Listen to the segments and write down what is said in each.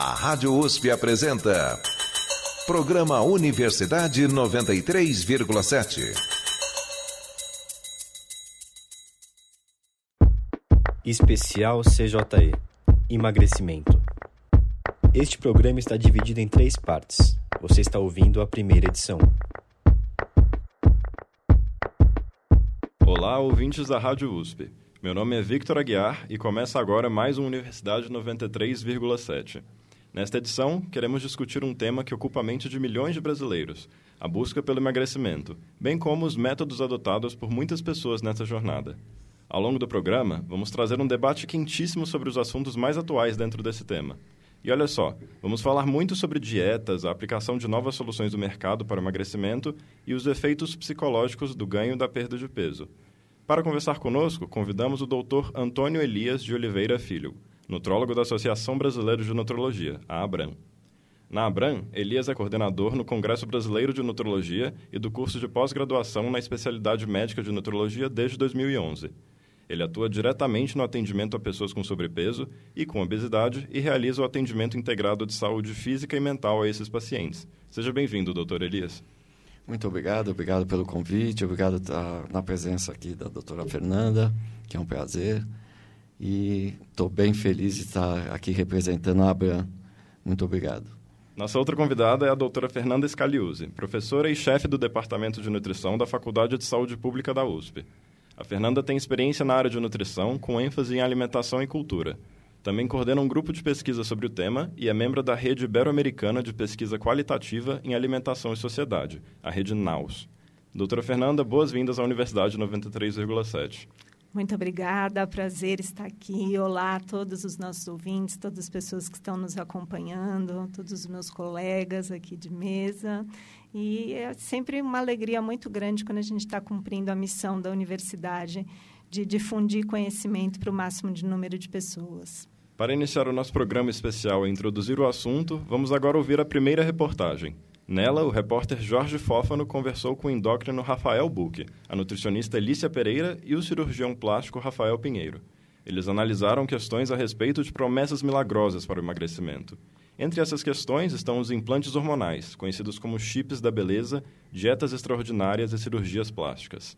A Rádio USP apresenta. Programa Universidade 93,7. Especial CJE Emagrecimento. Este programa está dividido em três partes. Você está ouvindo a primeira edição. Olá, ouvintes da Rádio USP. Meu nome é Victor Aguiar e começa agora mais um Universidade 93,7. Nesta edição, queremos discutir um tema que ocupa a mente de milhões de brasileiros: a busca pelo emagrecimento, bem como os métodos adotados por muitas pessoas nessa jornada. Ao longo do programa, vamos trazer um debate quentíssimo sobre os assuntos mais atuais dentro desse tema. E olha só, vamos falar muito sobre dietas, a aplicação de novas soluções do mercado para o emagrecimento e os efeitos psicológicos do ganho da perda de peso. Para conversar conosco, convidamos o Dr. Antônio Elias de Oliveira Filho, nutrólogo da Associação Brasileira de Nutrologia, a ABRAM. Na ABRAM, Elias é coordenador no Congresso Brasileiro de Nutrologia e do curso de pós-graduação na especialidade médica de nutrologia desde 2011. Ele atua diretamente no atendimento a pessoas com sobrepeso e com obesidade e realiza o atendimento integrado de saúde física e mental a esses pacientes. Seja bem-vindo, doutor Elias. Muito obrigado, obrigado pelo convite, obrigado estar na presença aqui da doutora Fernanda, que é um prazer. E estou bem feliz de estar aqui representando a Abram. Muito obrigado. Nossa outra convidada é a doutora Fernanda Scaliuzzi, professora e chefe do Departamento de Nutrição da Faculdade de Saúde Pública da USP. A Fernanda tem experiência na área de nutrição, com ênfase em alimentação e cultura. Também coordena um grupo de pesquisa sobre o tema e é membro da Rede Ibero-Americana de Pesquisa Qualitativa em Alimentação e Sociedade, a Rede NAUS. Doutora Fernanda, boas-vindas à Universidade 93,7. Muito obrigada, prazer estar aqui. Olá a todos os nossos ouvintes, todas as pessoas que estão nos acompanhando, todos os meus colegas aqui de mesa. E é sempre uma alegria muito grande quando a gente está cumprindo a missão da universidade de difundir conhecimento para o máximo de número de pessoas. Para iniciar o nosso programa especial e introduzir o assunto, vamos agora ouvir a primeira reportagem. Nela, o repórter Jorge Fófano conversou com o endócrino Rafael Buque, a nutricionista Elícia Pereira e o cirurgião plástico Rafael Pinheiro. Eles analisaram questões a respeito de promessas milagrosas para o emagrecimento. Entre essas questões estão os implantes hormonais, conhecidos como chips da beleza, dietas extraordinárias e cirurgias plásticas.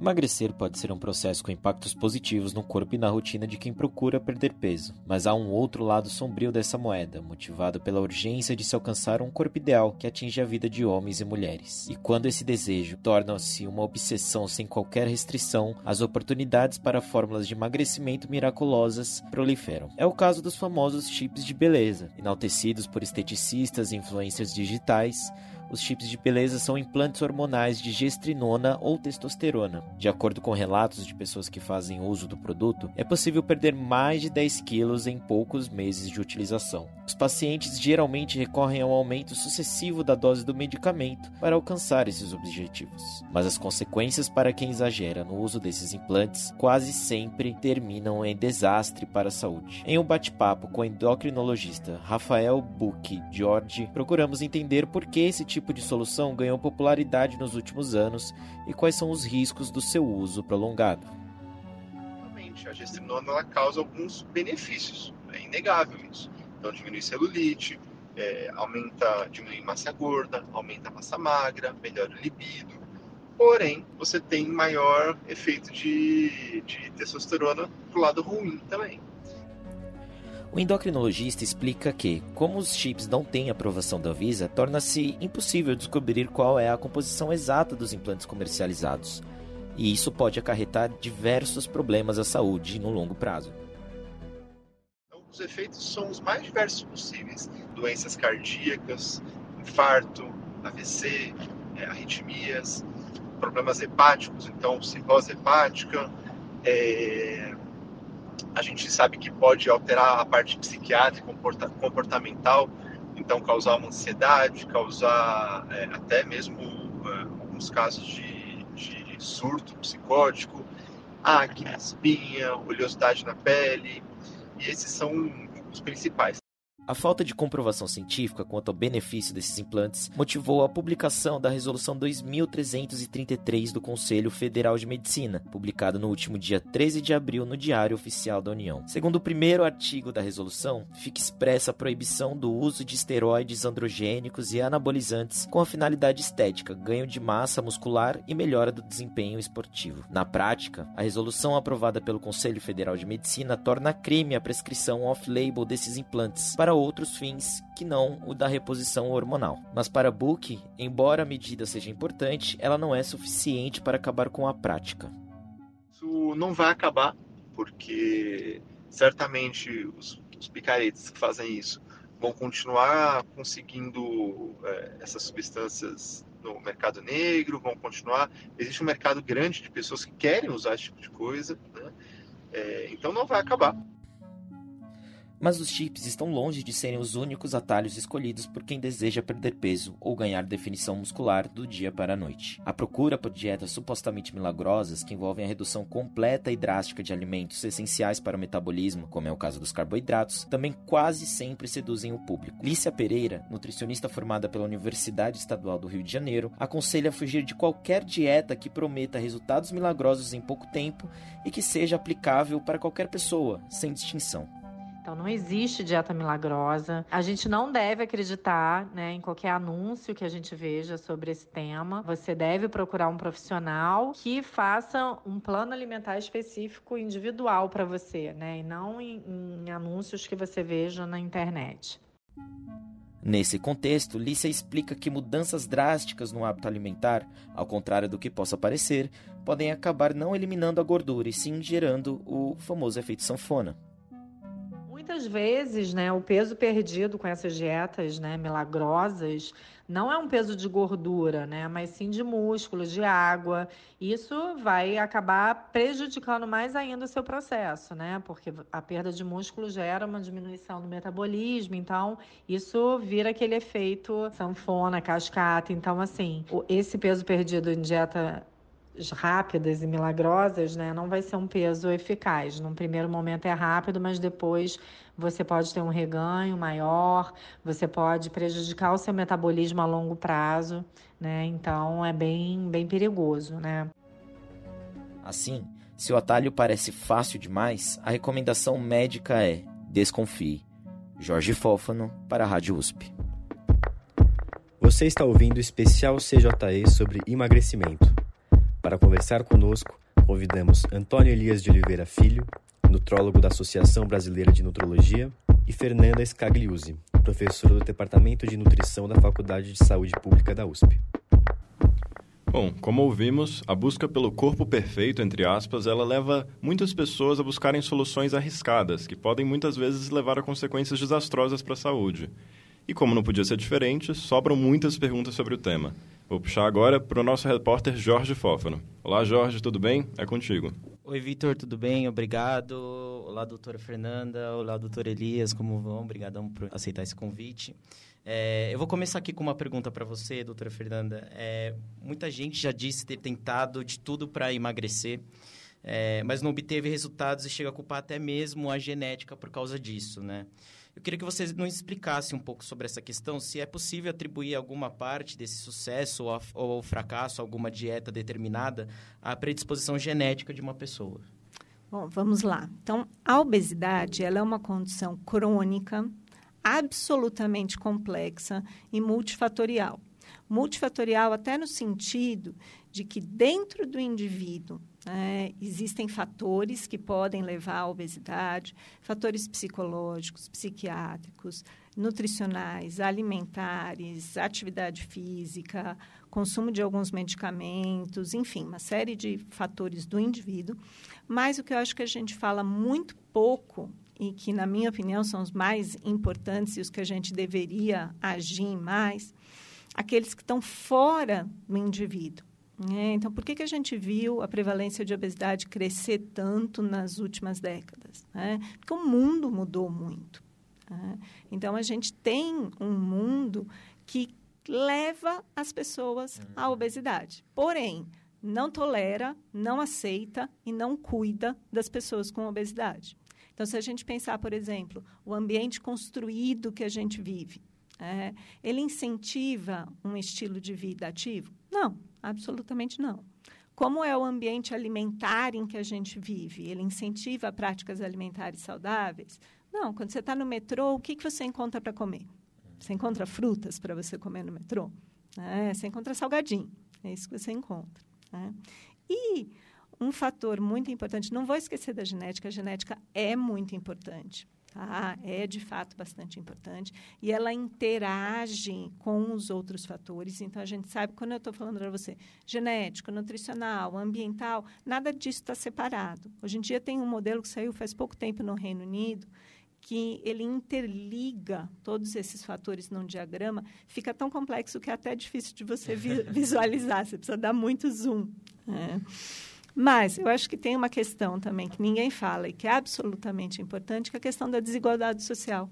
Emagrecer pode ser um processo com impactos positivos no corpo e na rotina de quem procura perder peso, mas há um outro lado sombrio dessa moeda, motivado pela urgência de se alcançar um corpo ideal que atinge a vida de homens e mulheres. E quando esse desejo torna-se uma obsessão sem qualquer restrição, as oportunidades para fórmulas de emagrecimento miraculosas proliferam. É o caso dos famosos chips de beleza, enaltecidos por esteticistas e influencers digitais os chips de beleza são implantes hormonais de gestrinona ou testosterona. De acordo com relatos de pessoas que fazem uso do produto, é possível perder mais de 10 quilos em poucos meses de utilização. Os pacientes geralmente recorrem ao aumento sucessivo da dose do medicamento para alcançar esses objetivos. Mas as consequências para quem exagera no uso desses implantes quase sempre terminam em desastre para a saúde. Em um bate-papo com o endocrinologista Rafael Bucchi George, procuramos entender por que esse tipo tipo de solução ganhou popularidade nos últimos anos e quais são os riscos do seu uso prolongado. Realmente, a gestrinona ela causa alguns benefícios, é inegável isso. Então, diminui celulite, é, aumenta, diminui massa gorda, aumenta massa magra, melhora o libido. Porém, você tem maior efeito de, de testosterona pro lado ruim também. O endocrinologista explica que, como os chips não têm aprovação da Visa, torna-se impossível descobrir qual é a composição exata dos implantes comercializados, e isso pode acarretar diversos problemas à saúde no longo prazo. Os efeitos são os mais diversos possíveis: doenças cardíacas, infarto, AVC, é, arritmias, problemas hepáticos, então cirrose hepática, é, a gente sabe que pode alterar a parte psiquiátrica, comportamental, então causar uma ansiedade, causar é, até mesmo é, alguns casos de, de surto psicótico, acne, espinha, oleosidade na pele, e esses são os principais. A falta de comprovação científica quanto ao benefício desses implantes motivou a publicação da Resolução 2333 do Conselho Federal de Medicina, publicada no último dia 13 de abril no Diário Oficial da União. Segundo o primeiro artigo da resolução, fica expressa a proibição do uso de esteroides androgênicos e anabolizantes com a finalidade estética, ganho de massa muscular e melhora do desempenho esportivo. Na prática, a resolução aprovada pelo Conselho Federal de Medicina torna crime a prescrição off-label desses implantes para outros fins que não o da reposição hormonal. Mas para Book, embora a medida seja importante, ela não é suficiente para acabar com a prática. Isso não vai acabar, porque certamente os, os picaretes que fazem isso vão continuar conseguindo é, essas substâncias no mercado negro, vão continuar. Existe um mercado grande de pessoas que querem usar esse tipo de coisa, né? é, então não vai acabar. Mas os chips estão longe de serem os únicos atalhos escolhidos por quem deseja perder peso ou ganhar definição muscular do dia para a noite. A procura por dietas supostamente milagrosas, que envolvem a redução completa e drástica de alimentos essenciais para o metabolismo, como é o caso dos carboidratos, também quase sempre seduzem o público. Lícia Pereira, nutricionista formada pela Universidade Estadual do Rio de Janeiro, aconselha a fugir de qualquer dieta que prometa resultados milagrosos em pouco tempo e que seja aplicável para qualquer pessoa, sem distinção. Então não existe dieta milagrosa. A gente não deve acreditar né, em qualquer anúncio que a gente veja sobre esse tema. Você deve procurar um profissional que faça um plano alimentar específico individual para você, né? E não em, em anúncios que você veja na internet. Nesse contexto, Lícia explica que mudanças drásticas no hábito alimentar, ao contrário do que possa parecer, podem acabar não eliminando a gordura e sim gerando o famoso efeito sanfona muitas vezes, né, o peso perdido com essas dietas, né, milagrosas, não é um peso de gordura, né, mas sim de músculo, de água. Isso vai acabar prejudicando mais ainda o seu processo, né, porque a perda de músculo gera uma diminuição do metabolismo, então isso vira aquele efeito sanfona, cascata. Então, assim, esse peso perdido em dieta rápidas e milagrosas, né, não vai ser um peso eficaz. Num primeiro momento é rápido, mas depois você pode ter um reganho maior, você pode prejudicar o seu metabolismo a longo prazo, né? Então é bem, bem perigoso, né? Assim, se o atalho parece fácil demais, a recomendação médica é desconfie. Jorge Fófano para a Rádio USP. Você está ouvindo o especial CJE sobre emagrecimento. Para conversar conosco, convidamos Antônio Elias de Oliveira Filho, nutrólogo da Associação Brasileira de Nutrologia, e Fernanda Scagliuzzi, professora do Departamento de Nutrição da Faculdade de Saúde Pública da USP. Bom, como ouvimos, a busca pelo corpo perfeito, entre aspas, ela leva muitas pessoas a buscarem soluções arriscadas, que podem muitas vezes levar a consequências desastrosas para a saúde. E como não podia ser diferente, sobram muitas perguntas sobre o tema. Vou puxar agora para o nosso repórter Jorge Fófano. Olá, Jorge, tudo bem? É contigo. Oi, Vitor, tudo bem? Obrigado. Olá, doutora Fernanda. Olá, doutor Elias, como vão? Obrigadão por aceitar esse convite. É, eu vou começar aqui com uma pergunta para você, doutora Fernanda. É, muita gente já disse ter tentado de tudo para emagrecer, é, mas não obteve resultados e chega a culpar até mesmo a genética por causa disso, né? Eu queria que você nos explicasse um pouco sobre essa questão, se é possível atribuir alguma parte desse sucesso ou, a, ou fracasso, alguma dieta determinada, à predisposição genética de uma pessoa. Bom, vamos lá. Então, a obesidade ela é uma condição crônica, absolutamente complexa e multifatorial. Multifatorial até no sentido de que dentro do indivíduo né, existem fatores que podem levar à obesidade, fatores psicológicos, psiquiátricos, nutricionais, alimentares, atividade física, consumo de alguns medicamentos, enfim, uma série de fatores do indivíduo. Mas o que eu acho que a gente fala muito pouco e que, na minha opinião, são os mais importantes e os que a gente deveria agir mais, aqueles que estão fora do indivíduo. É, então, por que, que a gente viu a prevalência de obesidade crescer tanto nas últimas décadas? É, porque o mundo mudou muito. É, então, a gente tem um mundo que leva as pessoas à uhum. obesidade. Porém, não tolera, não aceita e não cuida das pessoas com obesidade. Então, se a gente pensar, por exemplo, o ambiente construído que a gente vive, é, ele incentiva um estilo de vida ativo? Não, absolutamente não. Como é o ambiente alimentar em que a gente vive? Ele incentiva práticas alimentares saudáveis? Não, quando você está no metrô, o que, que você encontra para comer? Você encontra frutas para você comer no metrô? É, você encontra salgadinho, é isso que você encontra. Né? E um fator muito importante, não vou esquecer da genética, a genética é muito importante. Tá? É de fato bastante importante e ela interage com os outros fatores. Então a gente sabe quando eu estou falando para você genético, nutricional, ambiental, nada disso está separado. Hoje em dia tem um modelo que saiu faz pouco tempo no Reino Unido que ele interliga todos esses fatores num diagrama, fica tão complexo que é até difícil de você visualizar, você precisa dar muito zoom. Né? Mas eu acho que tem uma questão também que ninguém fala e que é absolutamente importante, que é a questão da desigualdade social.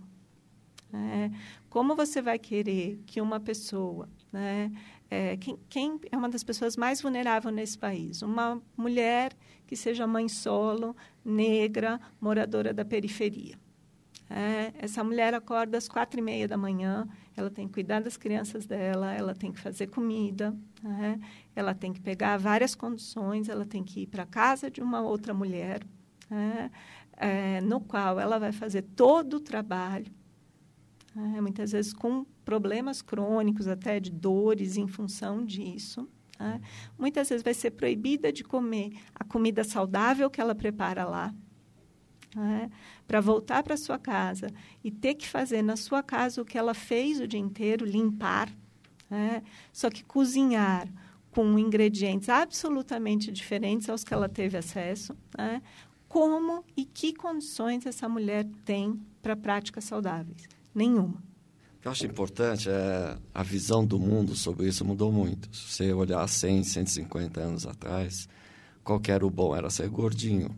É, como você vai querer que uma pessoa, né, é, quem, quem, é uma das pessoas mais vulneráveis nesse país? Uma mulher que seja mãe solo, negra, moradora da periferia. É, essa mulher acorda às quatro e meia da manhã, ela tem que cuidar das crianças dela, ela tem que fazer comida, né? ela tem que pegar várias condições, ela tem que ir para a casa de uma outra mulher, né? é, no qual ela vai fazer todo o trabalho, né? muitas vezes com problemas crônicos, até de dores em função disso. Muitas vezes vai ser proibida de comer a comida saudável que ela prepara lá, né? para voltar para sua casa e ter que fazer na sua casa o que ela fez o dia inteiro, limpar, né? só que cozinhar com ingredientes absolutamente diferentes aos que ela teve acesso, né? como e que condições essa mulher tem para práticas saudáveis? Nenhuma. O que eu acho importante é a visão do mundo sobre isso mudou muito. Se você olhar 100, 150 anos atrás, qual era o bom? Era ser gordinho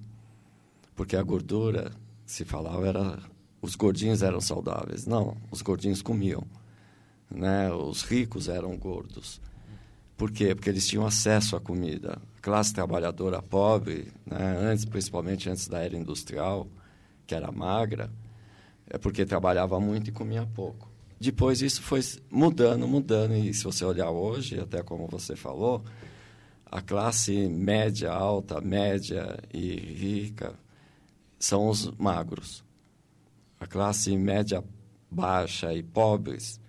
porque a gordura, se falava, era os gordinhos eram saudáveis. Não, os gordinhos comiam. Né? Os ricos eram gordos. Por quê? Porque eles tinham acesso à comida. A classe trabalhadora pobre, né? antes, principalmente antes da era industrial, que era magra, é porque trabalhava muito e comia pouco. Depois isso foi mudando, mudando, e se você olhar hoje, até como você falou, a classe média, alta, média e rica são os magros. A classe média baixa e pobres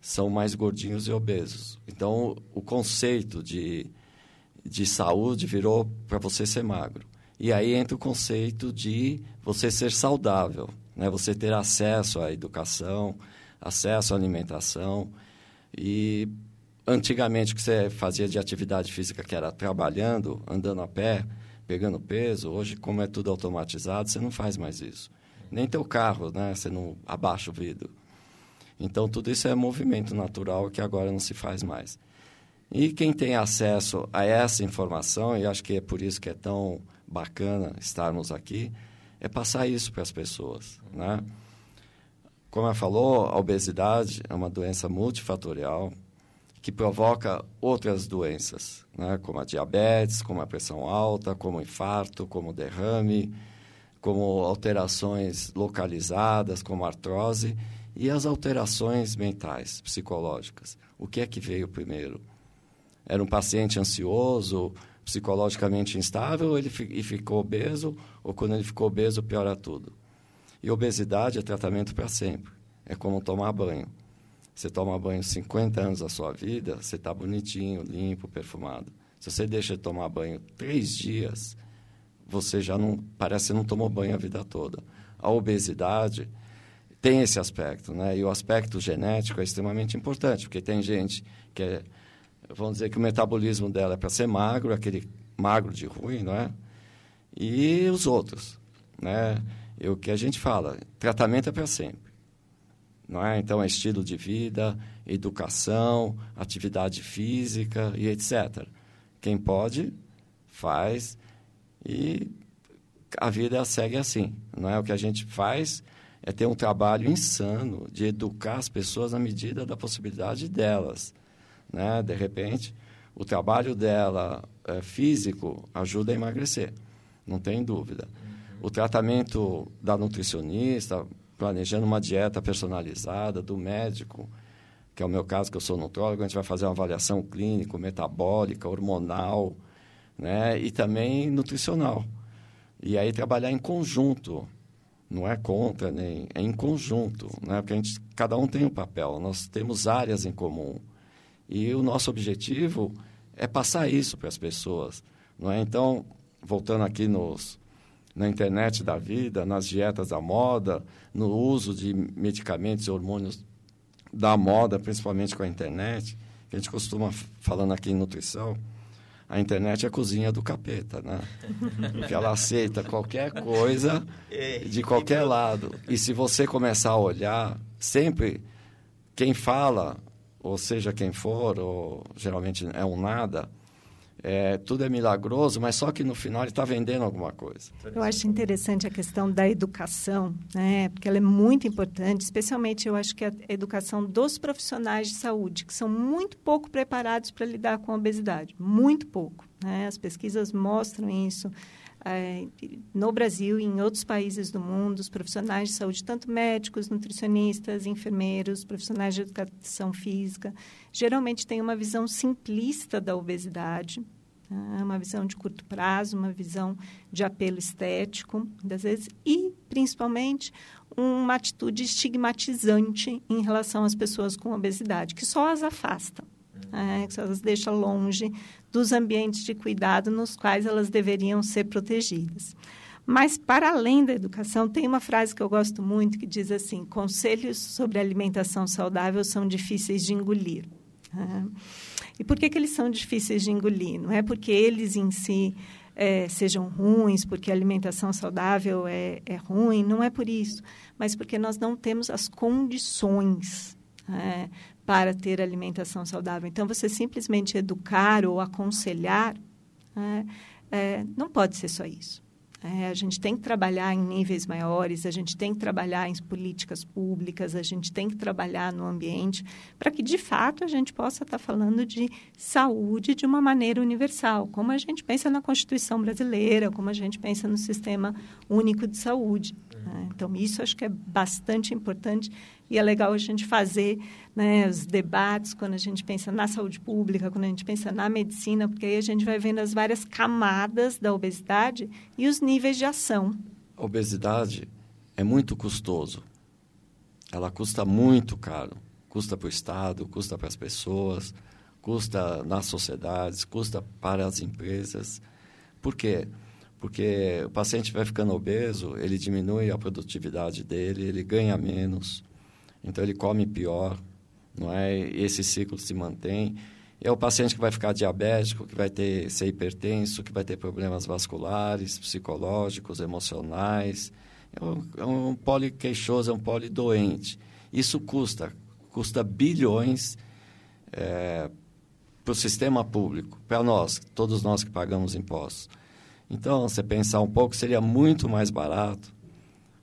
são mais gordinhos e obesos. Então, o conceito de, de saúde virou para você ser magro. E aí entra o conceito de você ser saudável, né? você ter acesso à educação, acesso à alimentação. E antigamente o que você fazia de atividade física, que era trabalhando, andando a pé, pegando peso, hoje, como é tudo automatizado, você não faz mais isso. Nem teu carro, né? Você não abaixa o vidro. Então, tudo isso é movimento natural que agora não se faz mais. E quem tem acesso a essa informação, e acho que é por isso que é tão bacana estarmos aqui, é passar isso para as pessoas, né? Como ela falou, a obesidade é uma doença multifatorial, que provoca outras doenças, né? como a diabetes, como a pressão alta, como infarto, como derrame, como alterações localizadas, como artrose, e as alterações mentais, psicológicas. O que é que veio primeiro? Era um paciente ansioso, psicologicamente instável, ele e ficou obeso, ou quando ele ficou obeso, piora tudo. E obesidade é tratamento para sempre. É como tomar banho. Você toma banho 50 anos da sua vida, você está bonitinho, limpo, perfumado. Se você deixa de tomar banho três dias, você já não parece que não tomou banho a vida toda. A obesidade tem esse aspecto, né? E o aspecto genético é extremamente importante, porque tem gente que é, vamos dizer que o metabolismo dela é para ser magro, aquele magro de ruim, não é? E os outros, né? E o que a gente fala, tratamento é para sempre. Não é? Então, é estilo de vida, educação, atividade física e etc. Quem pode, faz e a vida segue assim. Não é? O que a gente faz é ter um trabalho insano de educar as pessoas na medida da possibilidade delas. Né? De repente, o trabalho dela é, físico ajuda a emagrecer, não tem dúvida. o tratamento da nutricionista, planejando uma dieta personalizada, do médico, que é o meu caso, que eu sou nutrólogo, a gente vai fazer uma avaliação clínica, metabólica, hormonal, né? e também nutricional. E aí trabalhar em conjunto, não é contra, nem é em conjunto, né? porque a gente, cada um tem um papel, nós temos áreas em comum. E o nosso objetivo é passar isso para as pessoas. Não é? Então, voltando aqui nos, na internet da vida, nas dietas da moda, no uso de medicamentos e hormônios da moda, principalmente com a internet, que a gente costuma, falando aqui em nutrição, a internet é a cozinha do capeta, né? Porque ela aceita qualquer coisa de qualquer lado. E se você começar a olhar, sempre quem fala, ou seja quem for, ou geralmente é um nada, é, tudo é milagroso, mas só que no final ele está vendendo alguma coisa. Eu acho interessante a questão da educação, né? porque ela é muito importante, especialmente eu acho que a educação dos profissionais de saúde, que são muito pouco preparados para lidar com a obesidade, muito pouco. Né? As pesquisas mostram isso. É, no Brasil e em outros países do mundo, os profissionais de saúde, tanto médicos, nutricionistas, enfermeiros, profissionais de educação física, geralmente têm uma visão simplista da obesidade, né? uma visão de curto prazo, uma visão de apelo estético, muitas vezes, e, principalmente, uma atitude estigmatizante em relação às pessoas com obesidade, que só as afasta. É, que só as deixa longe dos ambientes de cuidado nos quais elas deveriam ser protegidas. Mas, para além da educação, tem uma frase que eu gosto muito que diz assim: conselhos sobre alimentação saudável são difíceis de engolir. E por que, que eles são difíceis de engolir? Não é porque eles em si é, sejam ruins, porque a alimentação saudável é, é ruim, não é por isso, mas porque nós não temos as condições. É, para ter alimentação saudável. Então, você simplesmente educar ou aconselhar é, é, não pode ser só isso. É, a gente tem que trabalhar em níveis maiores, a gente tem que trabalhar em políticas públicas, a gente tem que trabalhar no ambiente para que, de fato, a gente possa estar falando de saúde de uma maneira universal, como a gente pensa na Constituição brasileira, como a gente pensa no Sistema Único de Saúde. Né? Então, isso acho que é bastante importante e é legal a gente fazer né, os debates quando a gente pensa na saúde pública, quando a gente pensa na medicina, porque aí a gente vai vendo as várias camadas da obesidade e os níveis de ação. A obesidade é muito custoso. Ela custa muito caro. Custa para o Estado, custa para as pessoas, custa nas sociedades, custa para as empresas. Por quê? Porque o paciente vai ficando obeso, ele diminui a produtividade dele, ele ganha menos, então ele come pior, não é? Esse ciclo se mantém. É o paciente que vai ficar diabético, que vai ter ser hipertenso, que vai ter problemas vasculares, psicológicos, emocionais. É um, é um poliqueixoso, é um polidoente. Isso custa, custa bilhões é, para o sistema público, para nós, todos nós que pagamos impostos. Então, você pensar um pouco, seria muito mais barato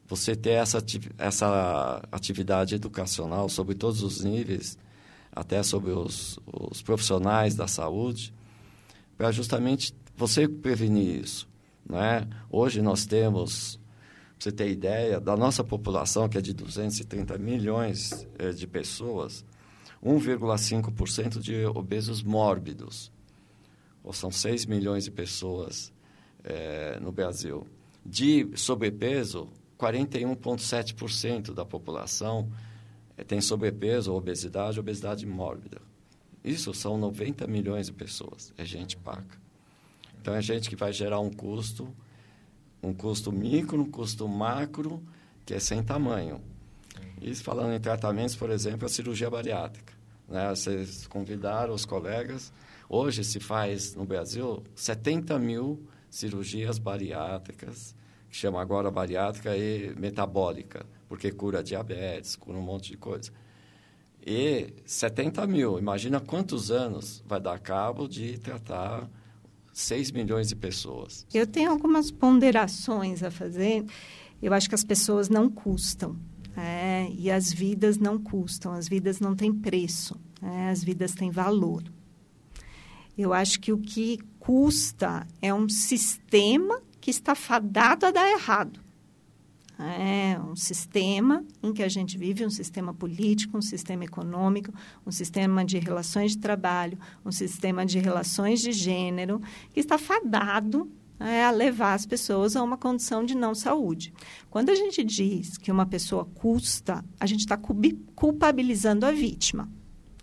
você ter essa, essa atividade educacional sobre todos os níveis, até sobre os, os profissionais da saúde, para justamente você prevenir isso. Né? Hoje nós temos, para você ter ideia, da nossa população, que é de 230 milhões eh, de pessoas, 1,5% de obesos mórbidos. Ou são 6 milhões de pessoas eh, no Brasil. De sobrepeso, 41,7% da população eh, tem sobrepeso, obesidade, obesidade mórbida. Isso são 90 milhões de pessoas, é gente paga. Então, é gente que vai gerar um custo, um custo micro, um custo macro, que é sem tamanho. Isso falando em tratamentos, por exemplo, a cirurgia bariátrica. Né? Vocês convidaram os colegas. Hoje se faz no Brasil 70 mil cirurgias bariátricas que chama agora bariátrica e metabólica, porque cura diabetes, cura um monte de coisa. E 70 mil, imagina quantos anos vai dar cabo de tratar 6 milhões de pessoas. Eu tenho algumas ponderações a fazer. Eu acho que as pessoas não custam. É, e as vidas não custam, as vidas não têm preço, é, as vidas têm valor. Eu acho que o que custa é um sistema que está fadado a dar errado. É um sistema em que a gente vive, um sistema político, um sistema econômico, um sistema de relações de trabalho, um sistema de relações de gênero, que está fadado é, a levar as pessoas a uma condição de não saúde. Quando a gente diz que uma pessoa custa, a gente está culpabilizando a vítima.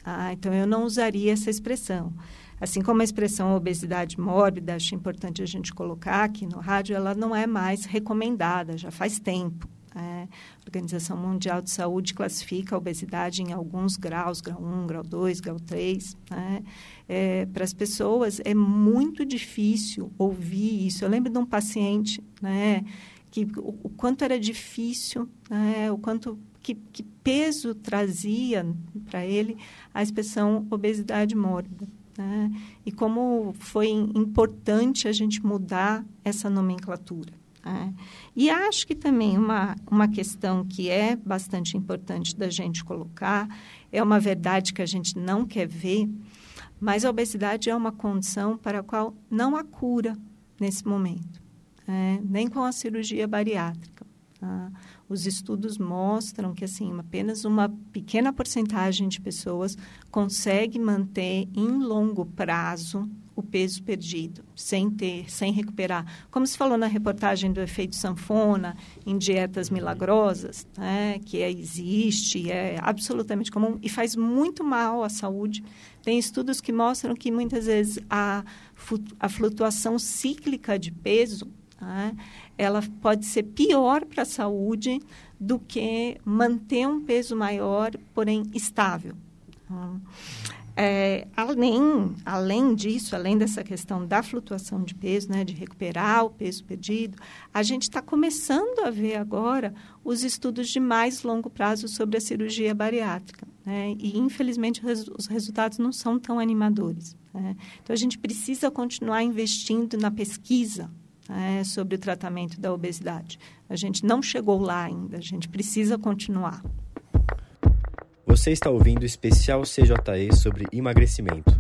Ah, então, eu não usaria essa expressão. Assim como a expressão obesidade mórbida, acho importante a gente colocar aqui no rádio, ela não é mais recomendada, já faz tempo. É, a Organização Mundial de Saúde classifica a obesidade em alguns graus, grau 1, grau 2, grau 3. Né? É, Para as pessoas é muito difícil ouvir isso. Eu lembro de um paciente né, que o, o quanto era difícil, né, o quanto que, que peso trazia para ele a expressão obesidade mórbida. Né? E como foi importante a gente mudar essa nomenclatura. Né? E acho que também uma, uma questão que é bastante importante da gente colocar é uma verdade que a gente não quer ver, mas a obesidade é uma condição para a qual não há cura nesse momento, né? nem com a cirurgia bariátrica. Tá? Os estudos mostram que assim apenas uma pequena porcentagem de pessoas consegue manter em longo prazo o peso perdido, sem ter, sem recuperar. Como se falou na reportagem do efeito sanfona em dietas milagrosas, né, que é, existe, é absolutamente comum e faz muito mal à saúde. Tem estudos que mostram que muitas vezes a, a flutuação cíclica de peso né, ela pode ser pior para a saúde do que manter um peso maior, porém estável. Hum. É, além, além disso, além dessa questão da flutuação de peso, né, de recuperar o peso perdido, a gente está começando a ver agora os estudos de mais longo prazo sobre a cirurgia bariátrica. Né, e, infelizmente, os resultados não são tão animadores. Né? Então, a gente precisa continuar investindo na pesquisa é, sobre o tratamento da obesidade. A gente não chegou lá ainda, a gente precisa continuar. Você está ouvindo o especial CJE sobre emagrecimento.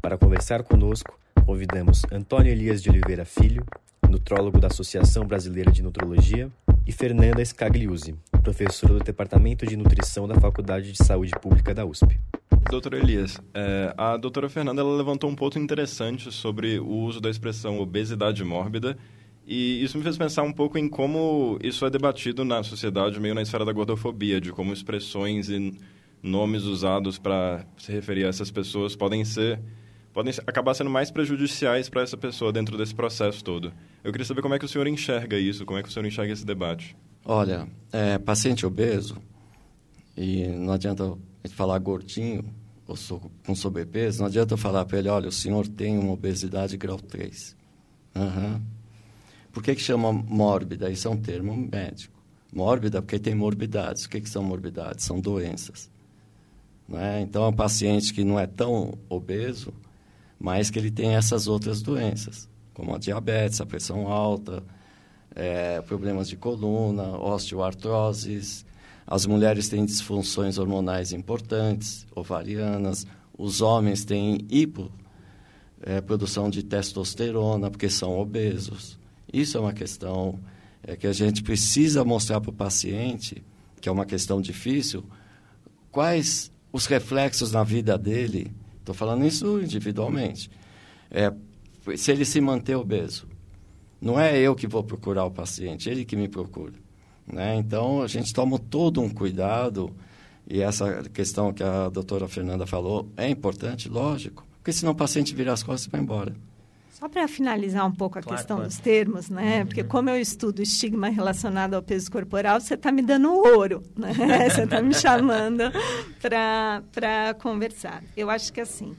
Para conversar conosco, convidamos Antônio Elias de Oliveira Filho, nutrólogo da Associação Brasileira de Nutrologia, e Fernanda Scagliuzzi, professora do Departamento de Nutrição da Faculdade de Saúde Pública da USP. Doutor Elias, é, a doutora Fernanda levantou um ponto interessante sobre o uso da expressão obesidade mórbida e isso me fez pensar um pouco em como isso é debatido na sociedade, meio na esfera da gordofobia, de como expressões e nomes usados para se referir a essas pessoas podem ser podem acabar sendo mais prejudiciais para essa pessoa dentro desse processo todo. Eu queria saber como é que o senhor enxerga isso, como é que o senhor enxerga esse debate. Olha, é, paciente obeso, e não adianta a gente falar gordinho, ou com sobrepeso, não adianta eu falar para ele, olha, o senhor tem uma obesidade grau 3. Uhum. Por que, que chama mórbida? Isso é um termo médico. Mórbida porque tem morbidades. O que, que são morbidades? São doenças. Né? Então, é um paciente que não é tão obeso, mas que ele tem essas outras doenças, como a diabetes, a pressão alta, é, problemas de coluna, osteoartroses, as mulheres têm disfunções hormonais importantes, ovarianas. Os homens têm hipoprodução é, de testosterona, porque são obesos. Isso é uma questão é, que a gente precisa mostrar para o paciente, que é uma questão difícil, quais os reflexos na vida dele. Estou falando isso individualmente. É, se ele se manter obeso. Não é eu que vou procurar o paciente, ele que me procura. Né? Então, a gente toma todo um cuidado, e essa questão que a doutora Fernanda falou é importante, lógico, porque senão o paciente vira as costas e vai embora. Só para finalizar um pouco a claro, questão claro. dos termos, né? Uhum. Porque como eu estudo estigma relacionado ao peso corporal, você está me dando ouro, né? você está me chamando para conversar. Eu acho que assim,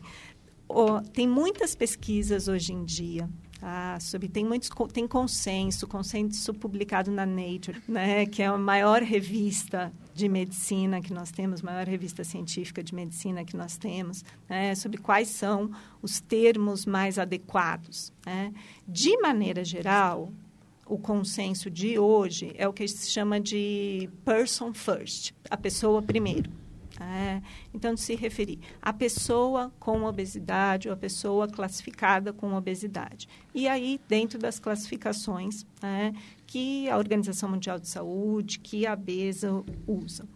oh, tem muitas pesquisas hoje em dia sobre tem muitos tem consenso, consenso publicado na Nature, né, que é a maior revista de medicina que nós temos, maior revista científica de medicina que nós temos, né, sobre quais são os termos mais adequados. Né? De maneira geral, o consenso de hoje é o que se chama de person first, a pessoa primeiro. É, então, se referir à pessoa com obesidade ou a pessoa classificada com obesidade. E aí, dentro das classificações é, que a Organização Mundial de Saúde, que a BESA usa.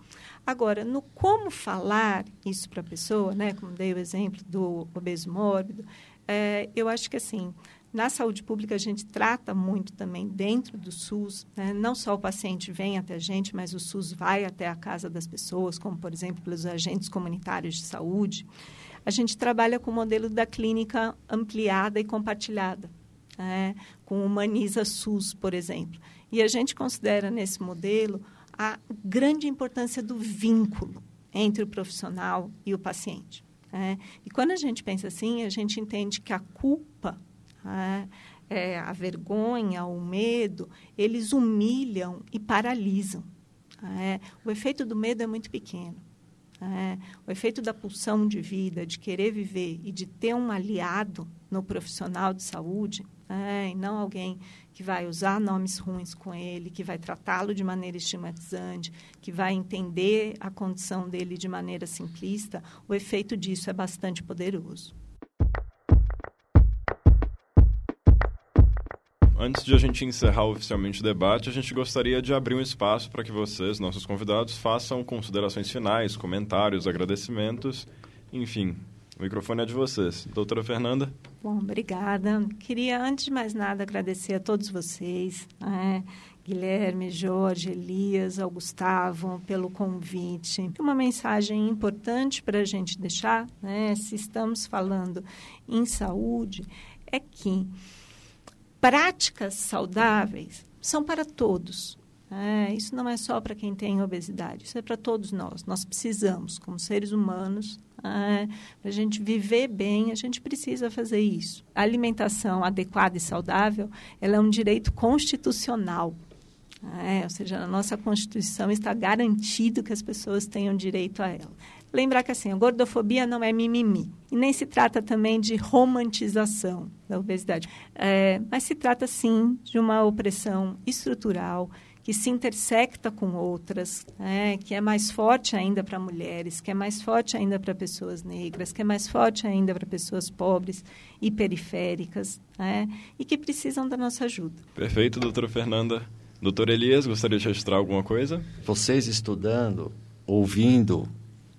Agora, no como falar isso para a pessoa, né, como dei o exemplo do obeso mórbido, é, eu acho que assim, na saúde pública, a gente trata muito também dentro do SUS. Né? Não só o paciente vem até a gente, mas o SUS vai até a casa das pessoas, como, por exemplo, pelos agentes comunitários de saúde. A gente trabalha com o modelo da clínica ampliada e compartilhada, né? com Humaniza SUS, por exemplo. E a gente considera nesse modelo a grande importância do vínculo entre o profissional e o paciente. Né? E quando a gente pensa assim, a gente entende que a culpa né? é, a vergonha, o medo, eles humilham e paralisam. É, o efeito do medo é muito pequeno. É, o efeito da pulsão de vida, de querer viver e de ter um aliado no profissional de saúde, é, e não alguém que vai usar nomes ruins com ele, que vai tratá-lo de maneira estigmatizante, que vai entender a condição dele de maneira simplista, o efeito disso é bastante poderoso. Antes de a gente encerrar oficialmente o debate, a gente gostaria de abrir um espaço para que vocês, nossos convidados, façam considerações finais, comentários, agradecimentos, enfim. O microfone é de vocês. Doutora Fernanda? Bom, obrigada. Queria, antes de mais nada, agradecer a todos vocês, né? Guilherme, Jorge, Elias, ao Gustavo, pelo convite. Uma mensagem importante para a gente deixar, né? se estamos falando em saúde, é que práticas saudáveis são para todos. É, isso não é só para quem tem obesidade, isso é para todos nós. Nós precisamos, como seres humanos, é, para a gente viver bem, a gente precisa fazer isso. A alimentação adequada e saudável ela é um direito constitucional. É, ou seja, na nossa Constituição está garantido que as pessoas tenham direito a ela. Lembrar que assim, a gordofobia não é mimimi. E nem se trata também de romantização da obesidade. É, mas se trata, sim, de uma opressão estrutural que se intersecta com outras, né, que é mais forte ainda para mulheres, que é mais forte ainda para pessoas negras, que é mais forte ainda para pessoas pobres e periféricas, né, e que precisam da nossa ajuda. Perfeito, doutora Fernanda. Doutor Elias, gostaria de registrar alguma coisa? Vocês estudando, ouvindo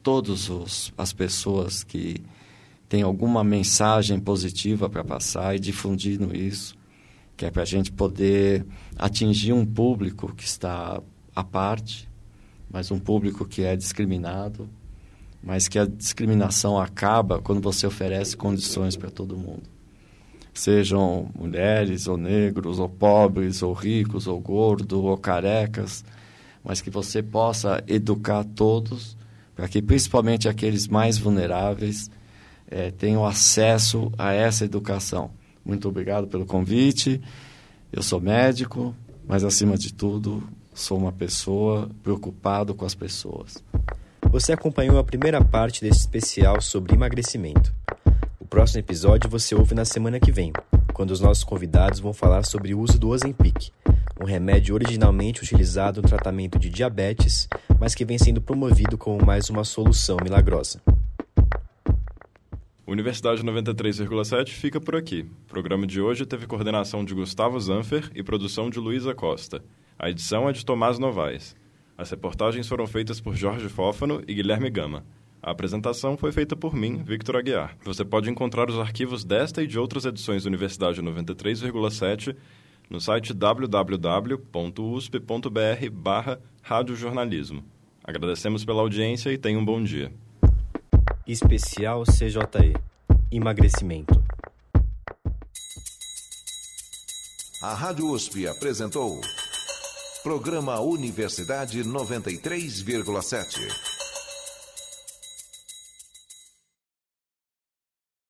todas as pessoas que têm alguma mensagem positiva para passar e difundindo isso, que é para a gente poder atingir um público que está à parte, mas um público que é discriminado, mas que a discriminação acaba quando você oferece condições para todo mundo. Sejam mulheres, ou negros, ou pobres, ou ricos, ou gordos, ou carecas, mas que você possa educar todos para que principalmente aqueles mais vulneráveis é, tenham acesso a essa educação. Muito obrigado pelo convite. Eu sou médico, mas acima de tudo, sou uma pessoa preocupado com as pessoas. Você acompanhou a primeira parte desse especial sobre emagrecimento. O próximo episódio você ouve na semana que vem, quando os nossos convidados vão falar sobre o uso do Ozempic, um remédio originalmente utilizado no tratamento de diabetes, mas que vem sendo promovido como mais uma solução milagrosa. Universidade 93,7 fica por aqui. O programa de hoje teve coordenação de Gustavo Zanfer e produção de Luísa Costa. A edição é de Tomás Novaes. As reportagens foram feitas por Jorge Fófano e Guilherme Gama. A apresentação foi feita por mim, Victor Aguiar. Você pode encontrar os arquivos desta e de outras edições da Universidade 93,7 no site www.usp.br barra radiojornalismo. Agradecemos pela audiência e tenha um bom dia. Especial CJE Emagrecimento. A Rádio USP apresentou Programa Universidade 93,7.